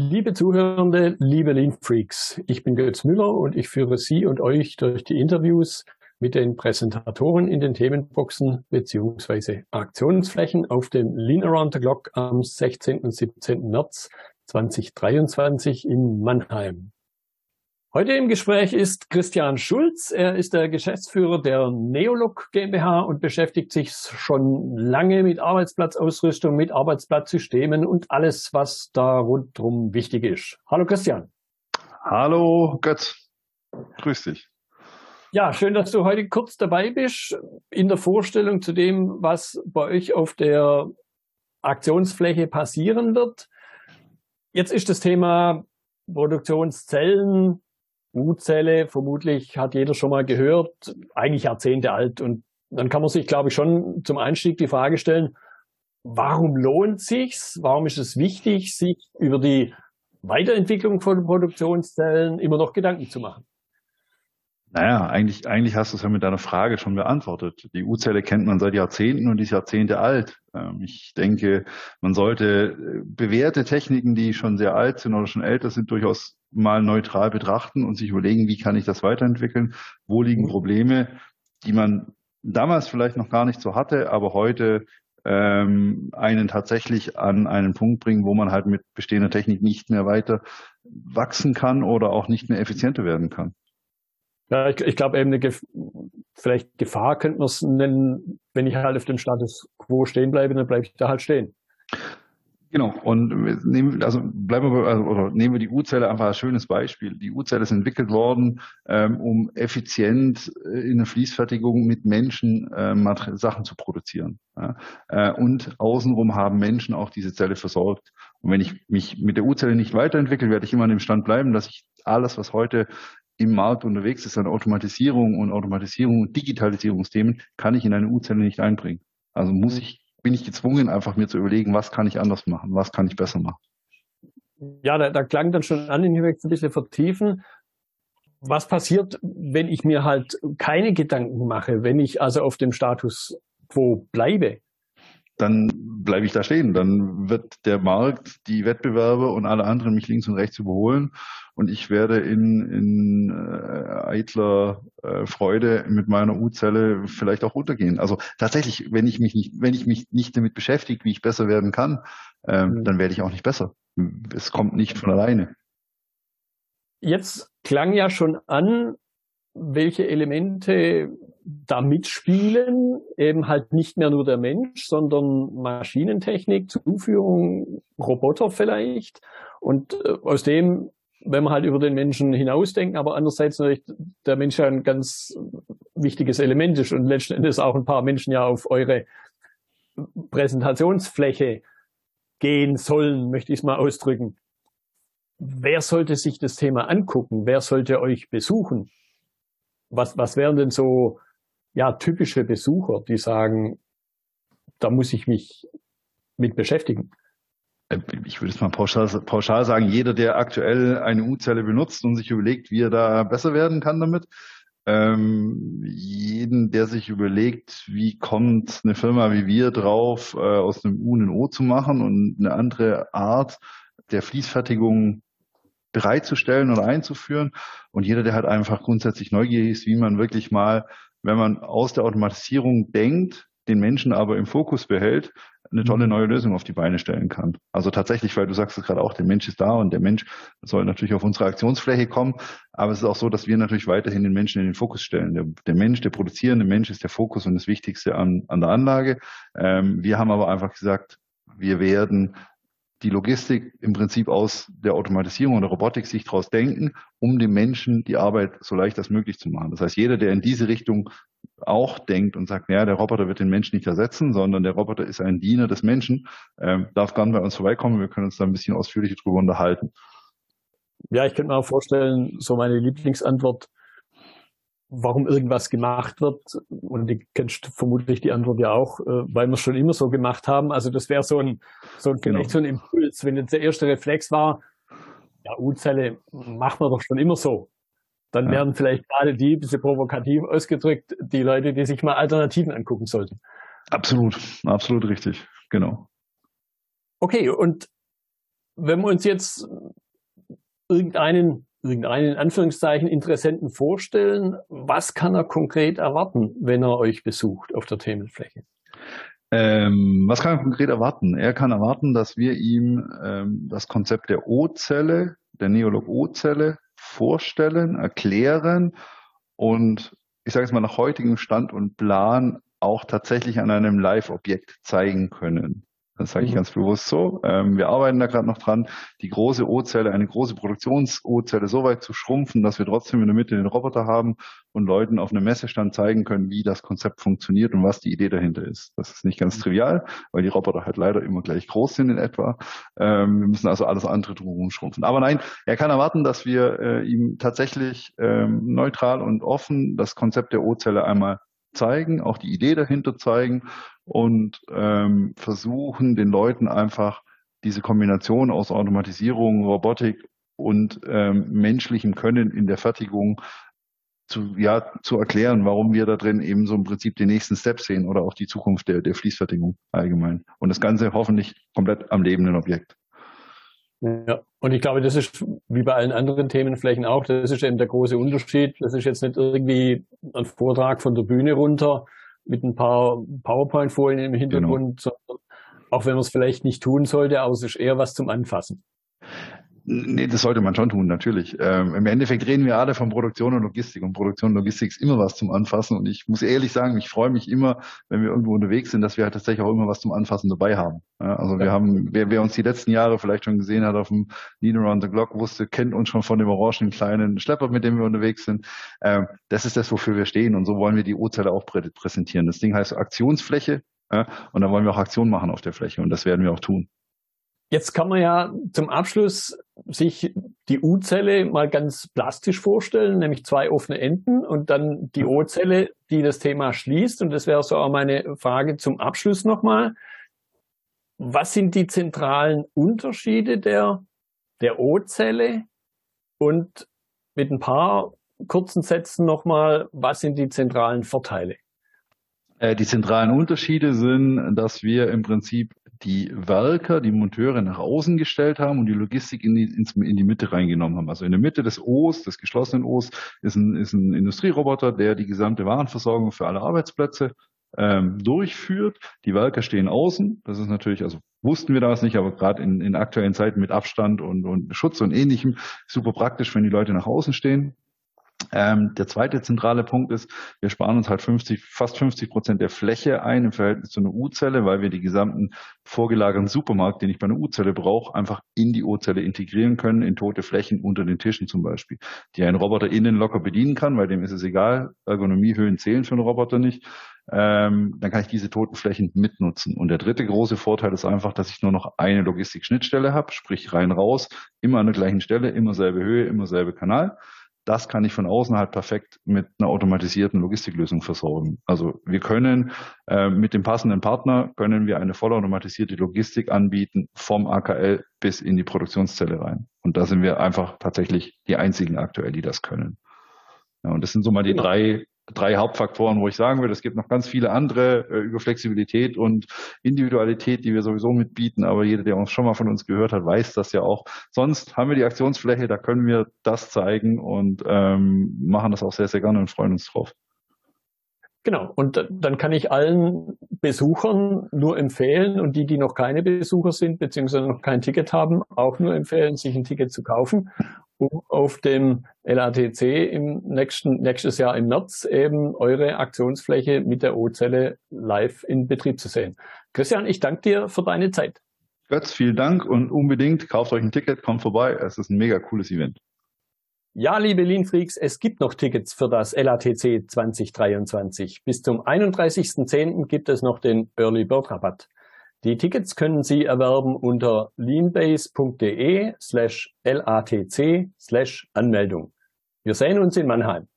Liebe Zuhörende, liebe Lean Freaks, ich bin Götz Müller und ich führe Sie und euch durch die Interviews mit den Präsentatoren in den Themenboxen beziehungsweise Aktionsflächen auf dem Lean Around the Clock am 16. und 17. März 2023 in Mannheim. Heute im Gespräch ist Christian Schulz. Er ist der Geschäftsführer der Neolog GmbH und beschäftigt sich schon lange mit Arbeitsplatzausrüstung, mit Arbeitsplatzsystemen und alles, was da rundherum wichtig ist. Hallo Christian. Hallo Götz. Grüß dich. Ja, schön, dass du heute kurz dabei bist in der Vorstellung zu dem, was bei euch auf der Aktionsfläche passieren wird. Jetzt ist das Thema Produktionszellen, U-Zelle, vermutlich hat jeder schon mal gehört, eigentlich Jahrzehnte alt. Und dann kann man sich, glaube ich, schon zum Einstieg die Frage stellen, warum lohnt sich's? Warum ist es wichtig, sich über die Weiterentwicklung von Produktionszellen immer noch Gedanken zu machen? Naja, eigentlich, eigentlich hast du es ja mit deiner Frage schon beantwortet. Die U-Zelle kennt man seit Jahrzehnten und ist Jahrzehnte alt. Ähm, ich denke, man sollte äh, bewährte Techniken, die schon sehr alt sind oder schon älter sind, durchaus mal neutral betrachten und sich überlegen, wie kann ich das weiterentwickeln? Wo liegen mhm. Probleme, die man damals vielleicht noch gar nicht so hatte, aber heute ähm, einen tatsächlich an einen Punkt bringen, wo man halt mit bestehender Technik nicht mehr weiter wachsen kann oder auch nicht mehr effizienter werden kann. Ja, ich, ich glaube eben eine Gef vielleicht Gefahr könnte man es nennen, wenn ich halt auf dem Status quo stehen bleibe, dann bleibe ich da halt stehen. Genau, und nehmen, also bleiben wir, also, oder nehmen wir die U-Zelle einfach als schönes Beispiel. Die U-Zelle ist entwickelt worden, ähm, um effizient äh, in der Fließfertigung mit Menschen äh, Sachen zu produzieren. Ja? Äh, und außenrum haben Menschen auch diese Zelle versorgt. Und wenn ich mich mit der U-Zelle nicht weiterentwickle, werde ich immer an dem Stand bleiben, dass ich alles, was heute im Markt unterwegs ist an Automatisierung und Automatisierung und Digitalisierungsthemen, kann ich in eine U-Zelle nicht einbringen. Also muss mhm. ich, bin ich gezwungen, einfach mir zu überlegen, was kann ich anders machen, was kann ich besser machen. Ja, da, da klang dann schon an, ich möchte ein bisschen vertiefen. Was passiert, wenn ich mir halt keine Gedanken mache, wenn ich also auf dem Status quo bleibe? dann bleibe ich da stehen. Dann wird der Markt, die Wettbewerber und alle anderen mich links und rechts überholen und ich werde in, in äh, eitler äh, Freude mit meiner U-Zelle vielleicht auch untergehen. Also tatsächlich, wenn ich mich nicht, wenn ich mich nicht damit beschäftige, wie ich besser werden kann, ähm, mhm. dann werde ich auch nicht besser. Es kommt nicht von alleine. Jetzt klang ja schon an, welche Elemente da mitspielen, eben halt nicht mehr nur der Mensch, sondern Maschinentechnik, Zuführung, Roboter vielleicht. Und äh, aus dem, wenn wir halt über den Menschen hinausdenken, aber andererseits natürlich der Mensch ja ein ganz wichtiges Element ist und letzten Endes auch ein paar Menschen ja auf eure Präsentationsfläche gehen sollen, möchte ich es mal ausdrücken. Wer sollte sich das Thema angucken? Wer sollte euch besuchen? Was, was wären denn so ja, typische Besucher, die sagen, da muss ich mich mit beschäftigen? Äh, ich würde es mal pauschal, pauschal sagen, jeder, der aktuell eine U-Zelle benutzt und sich überlegt, wie er da besser werden kann damit, ähm, jeden, der sich überlegt, wie kommt eine Firma wie wir drauf, äh, aus einem U ein O zu machen und eine andere Art der Fließfertigung bereitzustellen oder einzuführen. Und jeder, der halt einfach grundsätzlich neugierig ist, wie man wirklich mal, wenn man aus der Automatisierung denkt, den Menschen aber im Fokus behält, eine tolle mhm. neue Lösung auf die Beine stellen kann. Also tatsächlich, weil du sagst es gerade auch, der Mensch ist da und der Mensch soll natürlich auf unsere Aktionsfläche kommen. Aber es ist auch so, dass wir natürlich weiterhin den Menschen in den Fokus stellen. Der, der Mensch, der produzierende Mensch ist der Fokus und das Wichtigste an, an der Anlage. Ähm, wir haben aber einfach gesagt, wir werden die Logistik im Prinzip aus der Automatisierung und der Robotik sich daraus denken, um dem Menschen die Arbeit so leicht als möglich zu machen. Das heißt, jeder, der in diese Richtung auch denkt und sagt, ja, der Roboter wird den Menschen nicht ersetzen, sondern der Roboter ist ein Diener des Menschen, ähm, darf dann bei uns vorbeikommen. Wir können uns da ein bisschen ausführlicher drüber unterhalten. Ja, ich könnte mir auch vorstellen, so meine Lieblingsantwort, warum irgendwas gemacht wird. Und du kennst vermutlich die Antwort ja auch, äh, weil wir es schon immer so gemacht haben. Also das wäre so ein, so ein, genau. so ein Impuls. Wenn jetzt der erste Reflex war, ja, U-Zelle machen wir doch schon immer so. Dann ja. werden vielleicht gerade die, bisschen provokativ ausgedrückt, die Leute, die sich mal Alternativen angucken sollten. Absolut, absolut richtig, genau. Okay, und wenn wir uns jetzt irgendeinen, irgendeinen in Anführungszeichen Interessenten vorstellen, was kann er konkret erwarten, wenn er euch besucht auf der Themenfläche? Ähm, was kann er konkret erwarten? Er kann erwarten, dass wir ihm ähm, das Konzept der O-Zelle, der Neolog O-Zelle vorstellen, erklären und ich sage es mal nach heutigem Stand und Plan auch tatsächlich an einem Live-Objekt zeigen können. Das sage ich mhm. ganz bewusst so. Ähm, wir arbeiten da gerade noch dran, die große O-Zelle, eine große Produktions-O-Zelle so weit zu schrumpfen, dass wir trotzdem in der Mitte den Roboter haben und Leuten auf einem Messestand zeigen können, wie das Konzept funktioniert und was die Idee dahinter ist. Das ist nicht ganz mhm. trivial, weil die Roboter halt leider immer gleich groß sind in etwa. Ähm, wir müssen also alles andere drumherum schrumpfen. Aber nein, er kann erwarten, dass wir äh, ihm tatsächlich ähm, neutral und offen das Konzept der O-Zelle einmal zeigen, auch die Idee dahinter zeigen und ähm, versuchen den Leuten einfach diese Kombination aus Automatisierung, Robotik und ähm, menschlichem Können in der Fertigung zu, ja, zu erklären, warum wir da drin eben so im Prinzip den nächsten Step sehen oder auch die Zukunft der, der Fließfertigung allgemein. Und das Ganze hoffentlich komplett am lebenden Objekt. Ja, und ich glaube, das ist wie bei allen anderen Themenflächen auch, das ist eben der große Unterschied. Das ist jetzt nicht irgendwie ein Vortrag von der Bühne runter mit ein paar PowerPoint-Folien im Hintergrund, genau. sondern auch wenn man es vielleicht nicht tun sollte, aber es ist eher was zum Anfassen. Nee, das sollte man schon tun, natürlich. Ähm, Im Endeffekt reden wir alle von Produktion und Logistik und Produktion und Logistik ist immer was zum Anfassen und ich muss ehrlich sagen, ich freue mich immer, wenn wir irgendwo unterwegs sind, dass wir halt tatsächlich auch immer was zum Anfassen dabei haben. Ja, also ja. wir haben, wer, wer uns die letzten Jahre vielleicht schon gesehen hat auf dem Lean Around the Clock, wusste, kennt uns schon von dem orangen kleinen Schlepper, mit dem wir unterwegs sind. Ähm, das ist das, wofür wir stehen und so wollen wir die O-Zelle auch prä präsentieren. Das Ding heißt Aktionsfläche ja, und da wollen wir auch Aktion machen auf der Fläche und das werden wir auch tun. Jetzt kann man ja zum Abschluss sich die U-Zelle mal ganz plastisch vorstellen, nämlich zwei offene Enden und dann die O-Zelle, die das Thema schließt. Und das wäre so auch meine Frage zum Abschluss nochmal. Was sind die zentralen Unterschiede der, der O-Zelle? Und mit ein paar kurzen Sätzen nochmal, was sind die zentralen Vorteile? Äh, die zentralen Unterschiede sind, dass wir im Prinzip die Werker, die Monteure nach außen gestellt haben und die Logistik in die, in die Mitte reingenommen haben. Also in der Mitte des O's, des geschlossenen O's, ist ein, ist ein Industrieroboter, der die gesamte Warenversorgung für alle Arbeitsplätze ähm, durchführt. Die Werker stehen außen. Das ist natürlich, also wussten wir das nicht, aber gerade in, in aktuellen Zeiten mit Abstand und, und Schutz und ähnlichem super praktisch, wenn die Leute nach außen stehen. Ähm, der zweite zentrale Punkt ist, wir sparen uns halt 50, fast 50 Prozent der Fläche ein im Verhältnis zu einer U-Zelle, weil wir die gesamten vorgelagerten Supermarkt, den ich bei einer U-Zelle brauche, einfach in die U-Zelle integrieren können, in tote Flächen unter den Tischen zum Beispiel, die ein Roboter innen locker bedienen kann, weil dem ist es egal, Ergonomiehöhen zählen für einen Roboter nicht. Ähm, dann kann ich diese toten Flächen mitnutzen. Und der dritte große Vorteil ist einfach, dass ich nur noch eine Logistik-Schnittstelle habe, sprich rein raus, immer an der gleichen Stelle, immer selbe Höhe, immer selbe Kanal das kann ich von außen halt perfekt mit einer automatisierten Logistiklösung versorgen. Also wir können äh, mit dem passenden Partner können wir eine vollautomatisierte Logistik anbieten vom AKL bis in die Produktionszelle rein. Und da sind wir einfach tatsächlich die einzigen aktuell, die das können. Ja, und das sind so mal die drei drei Hauptfaktoren, wo ich sagen würde, es gibt noch ganz viele andere äh, über Flexibilität und Individualität, die wir sowieso mitbieten. Aber jeder, der uns schon mal von uns gehört hat, weiß das ja auch. Sonst haben wir die Aktionsfläche, da können wir das zeigen und ähm, machen das auch sehr, sehr gerne und freuen uns drauf. Genau, und dann kann ich allen Besuchern nur empfehlen und die, die noch keine Besucher sind, beziehungsweise noch kein Ticket haben, auch nur empfehlen, sich ein Ticket zu kaufen um auf dem LATC im nächsten, nächstes Jahr im März eben eure Aktionsfläche mit der O-Zelle live in Betrieb zu sehen. Christian, ich danke dir für deine Zeit. Götz, vielen Dank und unbedingt kauft euch ein Ticket, kommt vorbei. Es ist ein mega cooles Event. Ja, liebe Lean Freaks, es gibt noch Tickets für das LATC 2023. Bis zum 31.10. gibt es noch den Early Bird Rabatt. Die Tickets können Sie erwerben unter leanbase.de slash latc slash Anmeldung. Wir sehen uns in Mannheim.